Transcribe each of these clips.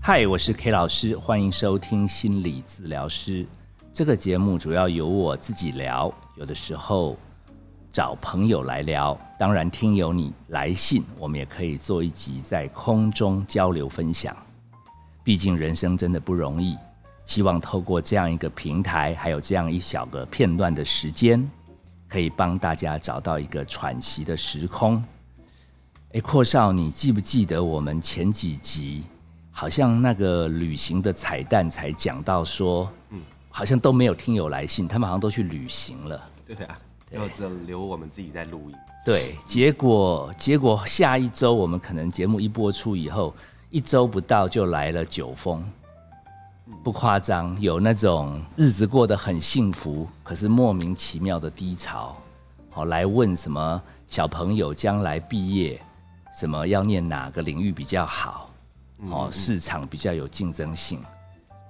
嗨，我是 K 老师，欢迎收听心理治疗师。这个节目主要由我自己聊，有的时候找朋友来聊。当然，听友你来信，我们也可以做一集在空中交流分享。毕竟人生真的不容易，希望透过这样一个平台，还有这样一小个片段的时间，可以帮大家找到一个喘息的时空。哎，阔少，你记不记得我们前几集？好像那个旅行的彩蛋才讲到说，嗯，好像都没有听友来信，他们好像都去旅行了。对啊，然后只留我们自己在录音。对，结果结果下一周我们可能节目一播出以后，一周不到就来了九封，不夸张，有那种日子过得很幸福，可是莫名其妙的低潮，好来问什么小朋友将来毕业，什么要念哪个领域比较好。哦，市场比较有竞争性。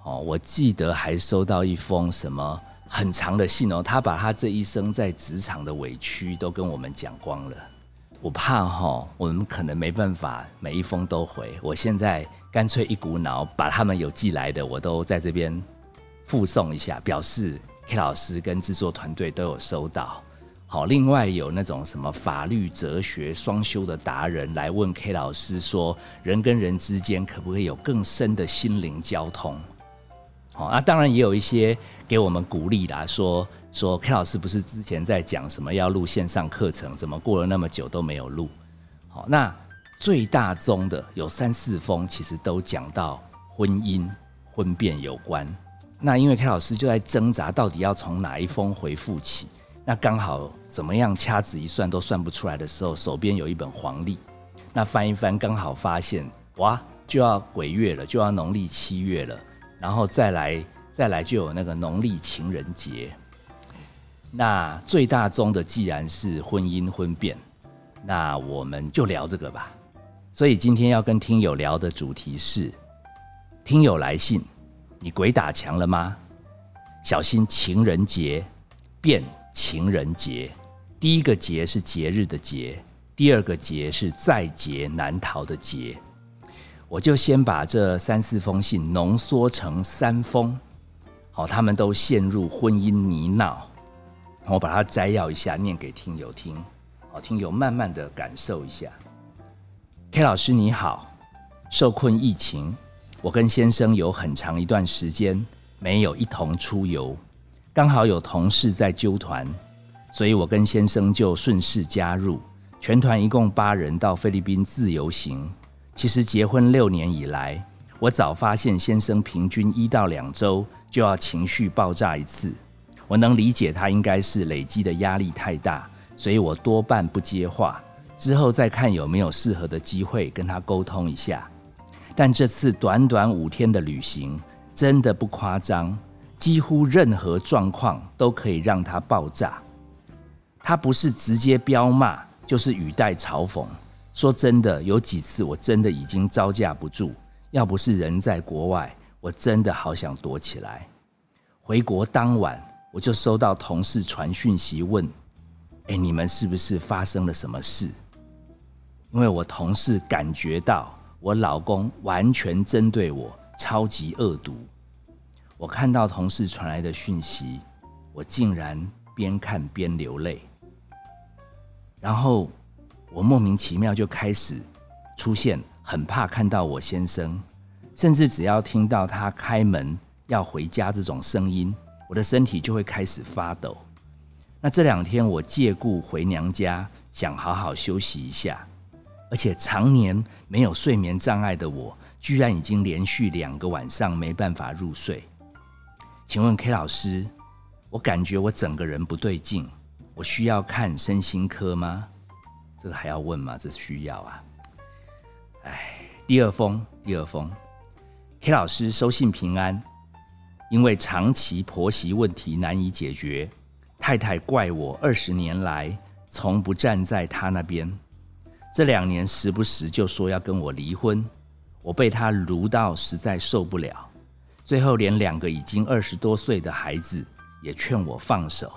哦，我记得还收到一封什么很长的信哦，他把他这一生在职场的委屈都跟我们讲光了。我怕哈，我们可能没办法每一封都回。我现在干脆一股脑把他们有寄来的，我都在这边附送一下，表示 K 老师跟制作团队都有收到。好，另外有那种什么法律、哲学双修的达人来问 K 老师说，人跟人之间可不可以有更深的心灵交通？好，那当然也有一些给我们鼓励啦，说说 K 老师不是之前在讲什么要录线上课程，怎么过了那么久都没有录？好，那最大宗的有三四封，其实都讲到婚姻、婚变有关。那因为 K 老师就在挣扎，到底要从哪一封回复起？那刚好怎么样掐指一算都算不出来的时候，手边有一本黄历，那翻一翻刚好发现哇，就要鬼月了，就要农历七月了，然后再来再来就有那个农历情人节。那最大宗的既然是婚姻婚变，那我们就聊这个吧。所以今天要跟听友聊的主题是：听友来信，你鬼打墙了吗？小心情人节变。情人节，第一个节是节日的节，第二个节是在劫难逃的劫。我就先把这三四封信浓缩成三封，好，他们都陷入婚姻泥淖，我把它摘要一下，念给听友听，好，听友慢慢的感受一下。K 老师你好，受困疫情，我跟先生有很长一段时间没有一同出游。刚好有同事在揪团，所以我跟先生就顺势加入。全团一共八人到菲律宾自由行。其实结婚六年以来，我早发现先生平均一到两周就要情绪爆炸一次。我能理解他应该是累积的压力太大，所以我多半不接话，之后再看有没有适合的机会跟他沟通一下。但这次短短五天的旅行，真的不夸张。几乎任何状况都可以让他爆炸。他不是直接飙骂，就是语带嘲讽。说真的，有几次我真的已经招架不住。要不是人在国外，我真的好想躲起来。回国当晚，我就收到同事传讯息问：“哎，你们是不是发生了什么事？”因为我同事感觉到我老公完全针对我，超级恶毒。我看到同事传来的讯息，我竟然边看边流泪。然后我莫名其妙就开始出现很怕看到我先生，甚至只要听到他开门要回家这种声音，我的身体就会开始发抖。那这两天我借故回娘家，想好好休息一下，而且常年没有睡眠障碍的我，居然已经连续两个晚上没办法入睡。请问 K 老师，我感觉我整个人不对劲，我需要看身心科吗？这个还要问吗？这需要啊。哎，第二封，第二封，K 老师收信平安。因为长期婆媳问题难以解决，太太怪我二十年来从不站在她那边，这两年时不时就说要跟我离婚，我被她撸到实在受不了。最后，连两个已经二十多岁的孩子也劝我放手，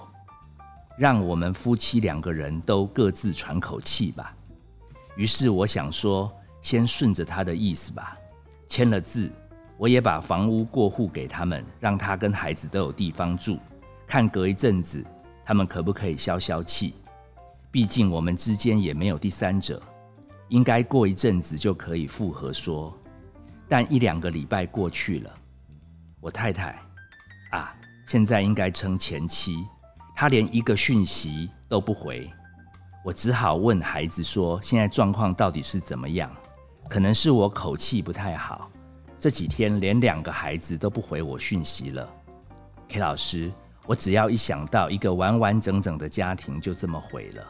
让我们夫妻两个人都各自喘口气吧。于是我想说先顺着他的意思吧。签了字，我也把房屋过户给他们，让他跟孩子都有地方住。看隔一阵子，他们可不可以消消气？毕竟我们之间也没有第三者，应该过一阵子就可以复合说。但一两个礼拜过去了，我太太啊，现在应该称前妻，她连一个讯息都不回。我只好问孩子说：“现在状况到底是怎么样？”可能是我口气不太好，这几天连两个孩子都不回我讯息了。K 老师，我只要一想到一个完完整整的家庭就这么毁了，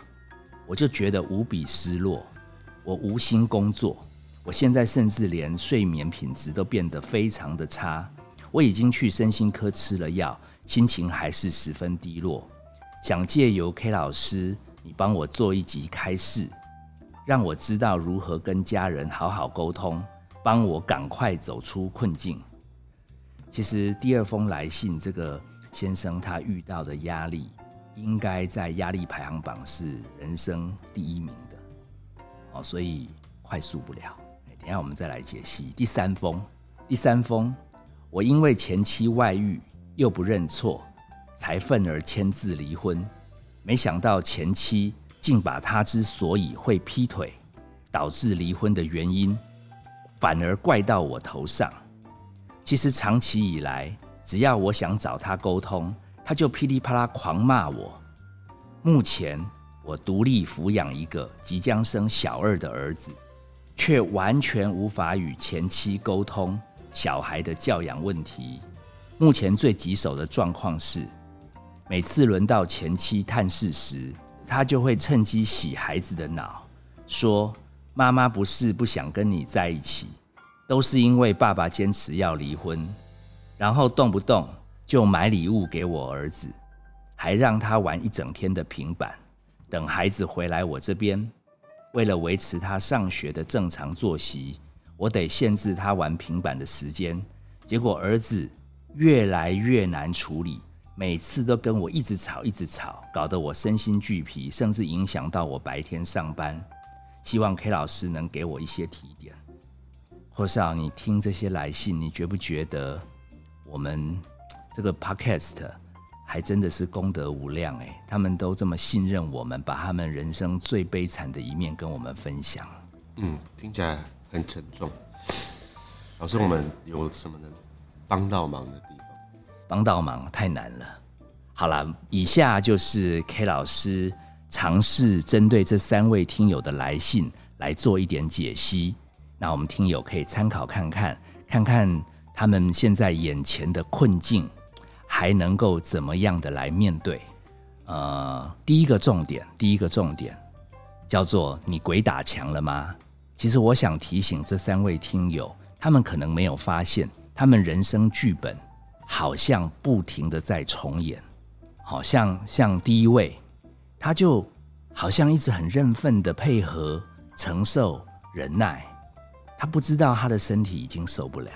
我就觉得无比失落。我无心工作，我现在甚至连睡眠品质都变得非常的差。我已经去身心科吃了药，心情还是十分低落。想借由 K 老师。你帮我做一集开示，让我知道如何跟家人好好沟通，帮我赶快走出困境。其实第二封来信，这个先生他遇到的压力，应该在压力排行榜是人生第一名的哦，所以快速不了。等下我们再来解析第三封。第三封，我因为前妻外遇又不认错，才愤而签字离婚。没想到前妻竟把他之所以会劈腿，导致离婚的原因，反而怪到我头上。其实长期以来，只要我想找他沟通，他就噼里啪啦狂骂我。目前我独立抚养一个即将生小二的儿子，却完全无法与前妻沟通小孩的教养问题。目前最棘手的状况是。每次轮到前妻探视时，他就会趁机洗孩子的脑，说：“妈妈不是不想跟你在一起，都是因为爸爸坚持要离婚。”然后动不动就买礼物给我儿子，还让他玩一整天的平板。等孩子回来我这边，为了维持他上学的正常作息，我得限制他玩平板的时间。结果儿子越来越难处理。每次都跟我一直吵，一直吵，搞得我身心俱疲，甚至影响到我白天上班。希望 K 老师能给我一些提点。或少，你听这些来信，你觉不觉得我们这个 Podcast 还真的是功德无量？哎，他们都这么信任我们，把他们人生最悲惨的一面跟我们分享。嗯，听起来很沉重。老师，我们有什么能帮到忙的地方？帮到忙太难了。好了，以下就是 K 老师尝试针对这三位听友的来信来做一点解析。那我们听友可以参考看看，看看他们现在眼前的困境还能够怎么样的来面对。呃，第一个重点，第一个重点叫做你鬼打墙了吗？其实我想提醒这三位听友，他们可能没有发现，他们人生剧本。好像不停的在重演，好像像第一位，他就好像一直很认份的配合、承受、忍耐，他不知道他的身体已经受不了。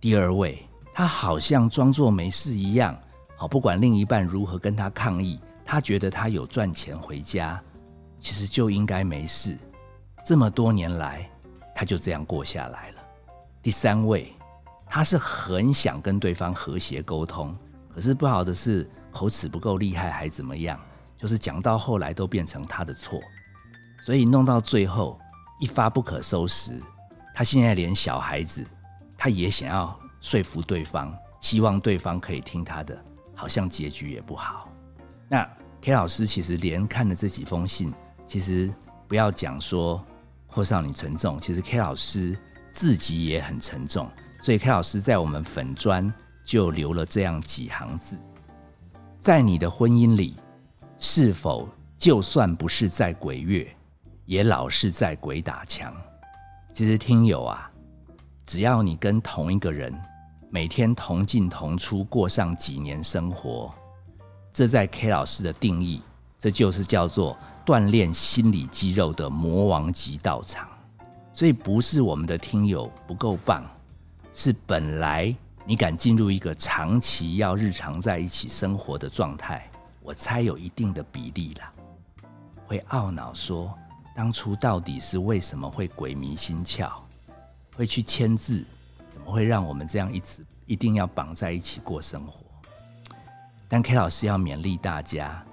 第二位，他好像装作没事一样，好不管另一半如何跟他抗议，他觉得他有赚钱回家，其实就应该没事。这么多年来，他就这样过下来了。第三位。他是很想跟对方和谐沟通，可是不好的是口齿不够厉害，还怎么样？就是讲到后来都变成他的错，所以弄到最后一发不可收拾。他现在连小孩子，他也想要说服对方，希望对方可以听他的，好像结局也不好。那 K 老师其实连看了这几封信，其实不要讲说或少你沉重，其实 K 老师自己也很沉重。所以 K 老师在我们粉砖就留了这样几行字：在你的婚姻里，是否就算不是在鬼月，也老是在鬼打墙？其实听友啊，只要你跟同一个人每天同进同出过上几年生活，这在 K 老师的定义，这就是叫做锻炼心理肌肉的魔王级道场。所以不是我们的听友不够棒。是本来你敢进入一个长期要日常在一起生活的状态，我猜有一定的比例啦，会懊恼说当初到底是为什么会鬼迷心窍，会去签字？怎么会让我们这样一直一定要绑在一起过生活？但 K 老师要勉励大家，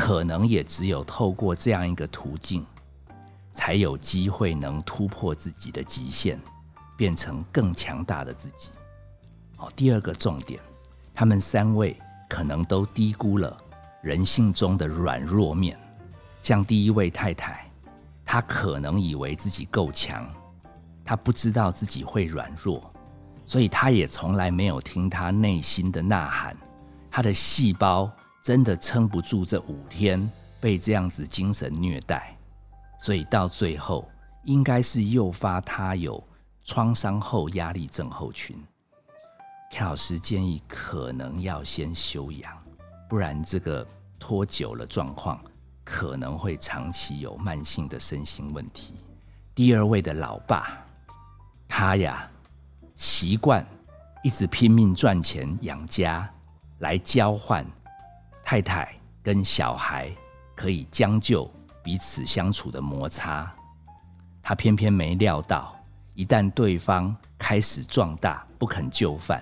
可能也只有透过这样一个途径，才有机会能突破自己的极限，变成更强大的自己。好，第二个重点，他们三位可能都低估了人性中的软弱面。像第一位太太，她可能以为自己够强，她不知道自己会软弱，所以她也从来没有听她内心的呐喊。她的细胞真的撑不住这五天被这样子精神虐待，所以到最后应该是诱发他有创伤后压力症候群。K 老师建议可能要先休养，不然这个拖久了状况可能会长期有慢性的身心问题。第二位的老爸，他呀习惯一直拼命赚钱养家，来交换太太跟小孩可以将就彼此相处的摩擦。他偏偏没料到，一旦对方开始壮大，不肯就范。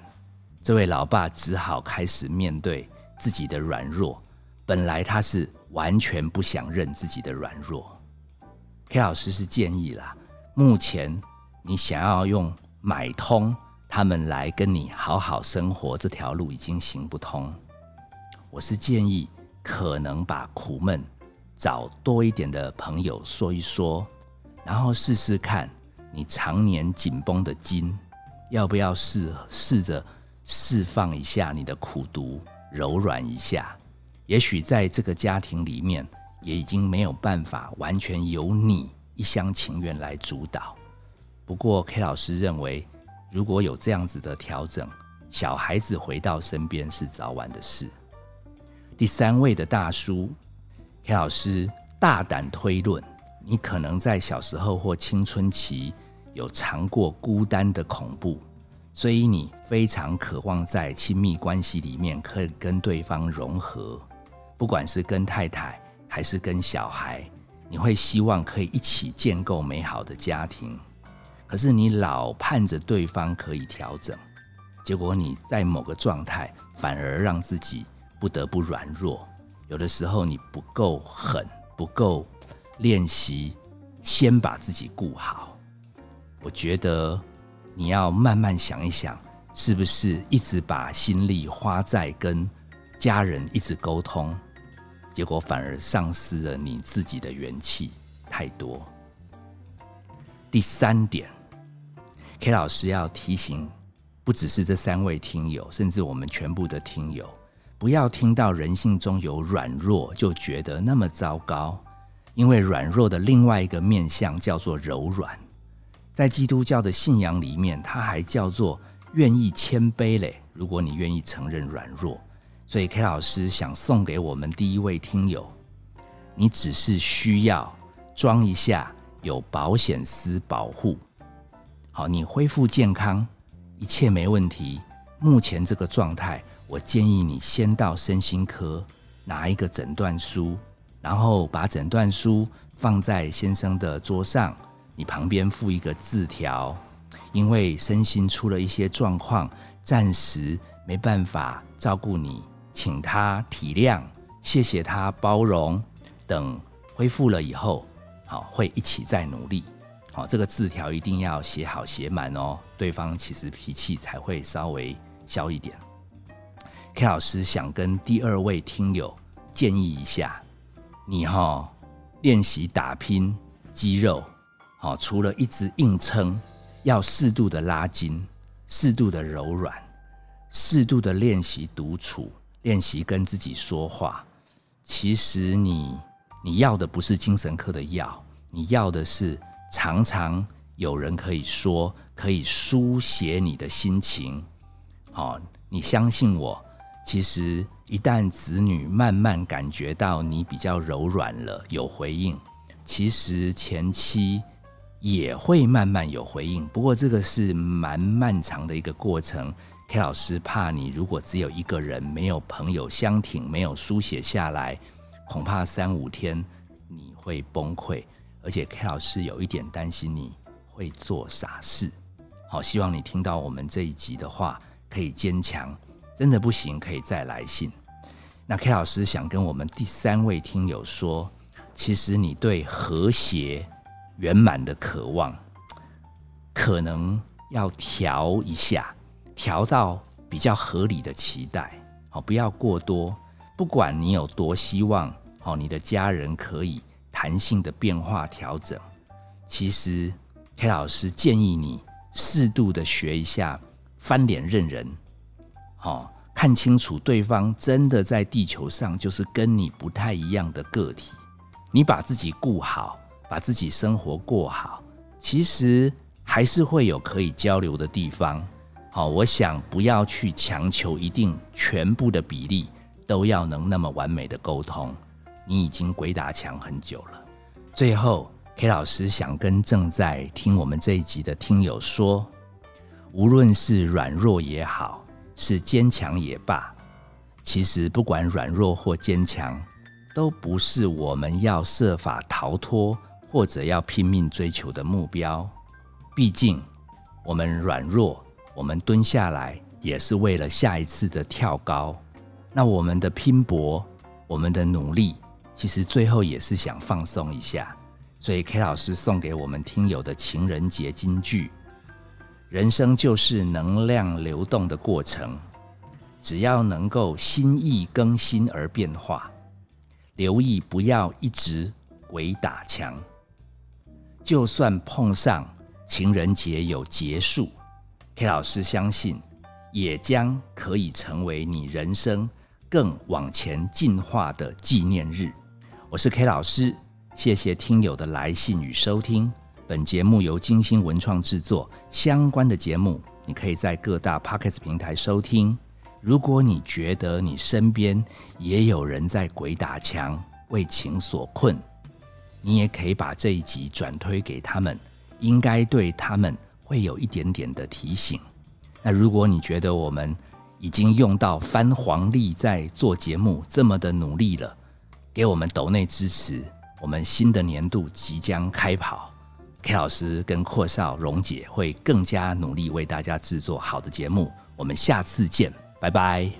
这位老爸只好开始面对自己的软弱。本来他是完全不想认自己的软弱。K 老师是建议啦，目前你想要用买通他们来跟你好好生活，这条路已经行不通。我是建议，可能把苦闷找多一点的朋友说一说，然后试试看你常年紧绷的筋，要不要试试着。释放一下你的苦毒，柔软一下。也许在这个家庭里面，也已经没有办法完全由你一厢情愿来主导。不过 K 老师认为，如果有这样子的调整，小孩子回到身边是早晚的事。第三位的大叔，K 老师大胆推论，你可能在小时候或青春期有尝过孤单的恐怖。所以你非常渴望在亲密关系里面可以跟对方融合，不管是跟太太还是跟小孩，你会希望可以一起建构美好的家庭。可是你老盼着对方可以调整，结果你在某个状态反而让自己不得不软弱。有的时候你不够狠，不够练习，先把自己顾好。我觉得。你要慢慢想一想，是不是一直把心力花在跟家人一直沟通，结果反而丧失了你自己的元气太多。第三点，K 老师要提醒，不只是这三位听友，甚至我们全部的听友，不要听到人性中有软弱就觉得那么糟糕，因为软弱的另外一个面相叫做柔软。在基督教的信仰里面，它还叫做愿意谦卑嘞。如果你愿意承认软弱，所以 K 老师想送给我们第一位听友，你只是需要装一下有保险丝保护，好，你恢复健康，一切没问题。目前这个状态，我建议你先到身心科拿一个诊断书，然后把诊断书放在先生的桌上。你旁边附一个字条，因为身心出了一些状况，暂时没办法照顾你，请他体谅，谢谢他包容。等恢复了以后，好会一起再努力。好，这个字条一定要写好写满哦，对方其实脾气才会稍微消一点。K 老师想跟第二位听友建议一下，你哈练习打拼肌肉。好，除了一直硬撑，要适度的拉筋，适度的柔软，适度的练习独处，练习跟自己说话。其实你你要的不是精神科的药，你要的是常常有人可以说，可以书写你的心情。好，你相信我，其实一旦子女慢慢感觉到你比较柔软了，有回应，其实前期。也会慢慢有回应，不过这个是蛮漫长的一个过程。K 老师怕你如果只有一个人，没有朋友相挺，没有书写下来，恐怕三五天你会崩溃。而且 K 老师有一点担心你会做傻事。好，希望你听到我们这一集的话，可以坚强。真的不行，可以再来信。那 K 老师想跟我们第三位听友说，其实你对和谐圆满的渴望，可能要调一下，调到比较合理的期待。好，不要过多。不管你有多希望，好，你的家人可以弹性的变化调整。其实 K 老师建议你。适度的学一下翻脸认人，好看清楚对方真的在地球上就是跟你不太一样的个体。你把自己顾好，把自己生活过好，其实还是会有可以交流的地方。好，我想不要去强求一定全部的比例都要能那么完美的沟通。你已经鬼打墙很久了，最后。K 老师想跟正在听我们这一集的听友说，无论是软弱也好，是坚强也罢，其实不管软弱或坚强，都不是我们要设法逃脱或者要拼命追求的目标。毕竟，我们软弱，我们蹲下来也是为了下一次的跳高。那我们的拼搏，我们的努力，其实最后也是想放松一下。所以 K 老师送给我们听友的情人节金句：人生就是能量流动的过程，只要能够心意更新而变化，留意不要一直鬼打墙。就算碰上情人节有结束，K 老师相信也将可以成为你人生更往前进化的纪念日。我是 K 老师。谢谢听友的来信与收听，本节目由金星文创制作。相关的节目，你可以在各大 Podcast 平台收听。如果你觉得你身边也有人在鬼打墙、为情所困，你也可以把这一集转推给他们，应该对他们会有一点点的提醒。那如果你觉得我们已经用到翻黄历在做节目这么的努力了，给我们抖内支持。我们新的年度即将开跑 k 老师跟阔少荣姐会更加努力为大家制作好的节目。我们下次见拜拜。